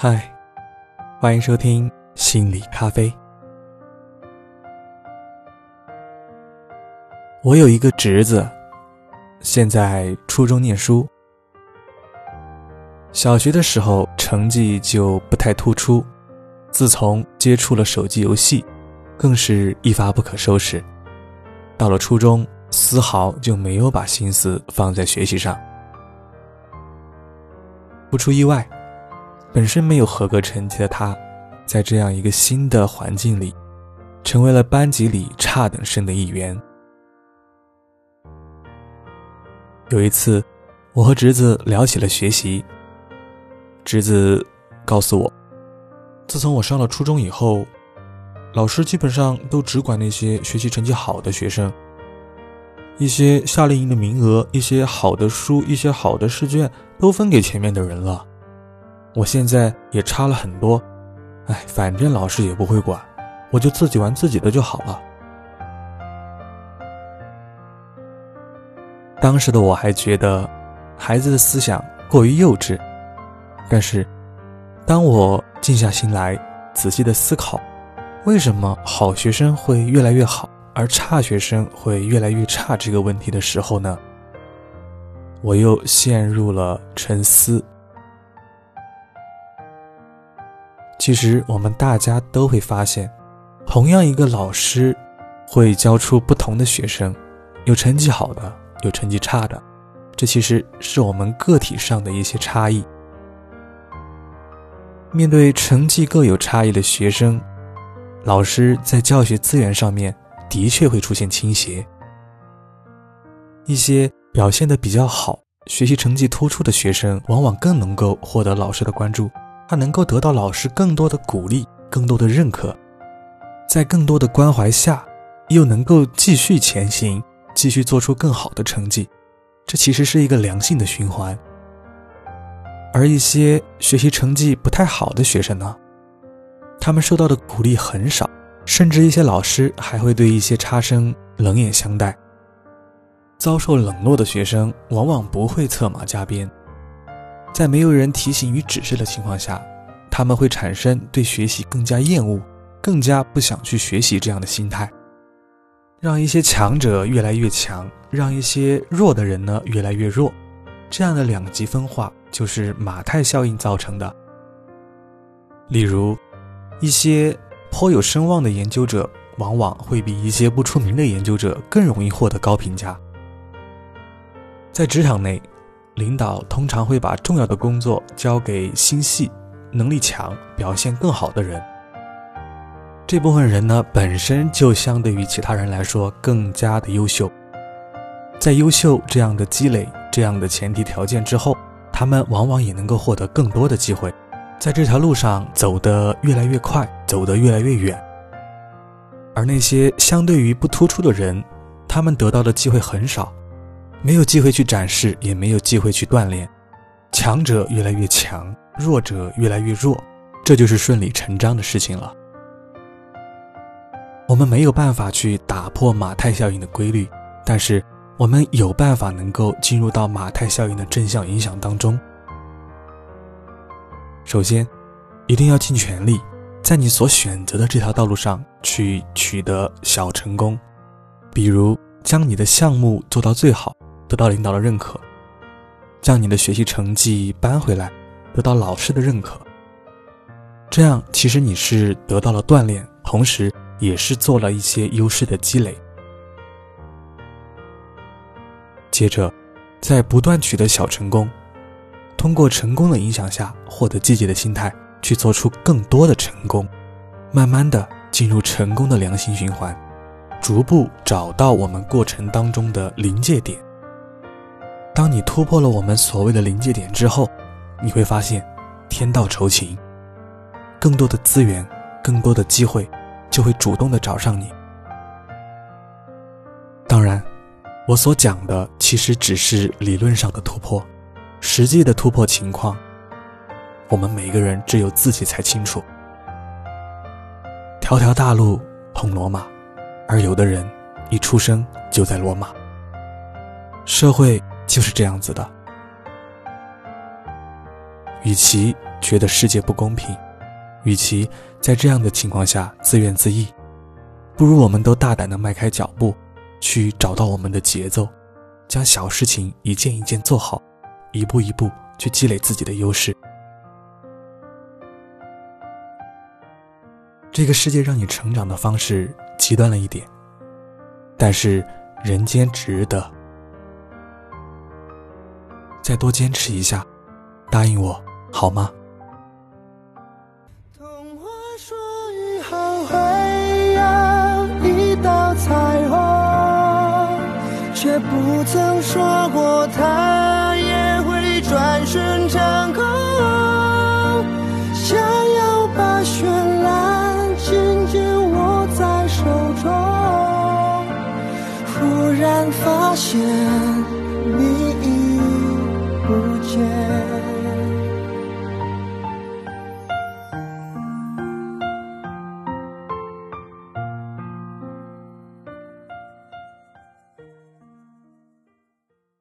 嗨，欢迎收听心理咖啡。我有一个侄子，现在初中念书。小学的时候成绩就不太突出，自从接触了手机游戏，更是一发不可收拾。到了初中，丝毫就没有把心思放在学习上。不出意外。本身没有合格成绩的他，在这样一个新的环境里，成为了班级里差等生的一员。有一次，我和侄子聊起了学习，侄子告诉我，自从我上了初中以后，老师基本上都只管那些学习成绩好的学生，一些夏令营的名额、一些好的书、一些好的试卷，都分给前面的人了。我现在也差了很多，哎，反正老师也不会管，我就自己玩自己的就好了。当时的我还觉得孩子的思想过于幼稚，但是当我静下心来仔细的思考，为什么好学生会越来越好，而差学生会越来越差这个问题的时候呢，我又陷入了沉思。其实我们大家都会发现，同样一个老师，会教出不同的学生，有成绩好的，有成绩差的，这其实是我们个体上的一些差异。面对成绩各有差异的学生，老师在教学资源上面的确会出现倾斜。一些表现的比较好、学习成绩突出的学生，往往更能够获得老师的关注。他能够得到老师更多的鼓励，更多的认可，在更多的关怀下，又能够继续前行，继续做出更好的成绩，这其实是一个良性的循环。而一些学习成绩不太好的学生呢，他们受到的鼓励很少，甚至一些老师还会对一些差生冷眼相待。遭受冷落的学生往往不会策马加鞭。在没有人提醒与指示的情况下，他们会产生对学习更加厌恶、更加不想去学习这样的心态，让一些强者越来越强，让一些弱的人呢越来越弱。这样的两极分化就是马太效应造成的。例如，一些颇有声望的研究者，往往会比一些不出名的研究者更容易获得高评价。在职场内。领导通常会把重要的工作交给心细、能力强、表现更好的人。这部分人呢，本身就相对于其他人来说更加的优秀。在优秀这样的积累、这样的前提条件之后，他们往往也能够获得更多的机会，在这条路上走得越来越快，走得越来越远。而那些相对于不突出的人，他们得到的机会很少。没有机会去展示，也没有机会去锻炼，强者越来越强，弱者越来越弱，这就是顺理成章的事情了。我们没有办法去打破马太效应的规律，但是我们有办法能够进入到马太效应的正向影响当中。首先，一定要尽全力，在你所选择的这条道路上去取得小成功，比如将你的项目做到最好。得到领导的认可，将你的学习成绩扳回来，得到老师的认可。这样其实你是得到了锻炼，同时也是做了一些优势的积累。接着，在不断取得小成功，通过成功的影响下，获得积极的心态，去做出更多的成功，慢慢的进入成功的良性循环，逐步找到我们过程当中的临界点。当你突破了我们所谓的临界点之后，你会发现，天道酬勤，更多的资源，更多的机会，就会主动的找上你。当然，我所讲的其实只是理论上的突破，实际的突破情况，我们每个人只有自己才清楚。条条大路通罗马，而有的人一出生就在罗马。社会。就是这样子的。与其觉得世界不公平，与其在这样的情况下自怨自艾，不如我们都大胆的迈开脚步，去找到我们的节奏，将小事情一件一件做好，一步一步去积累自己的优势。这个世界让你成长的方式极端了一点，但是人间值得。再多坚持一下，答应我好吗？童话说以后会有一道彩虹，却不曾说过它也会转瞬成空。想要把绚烂紧紧握在手中，忽然发现。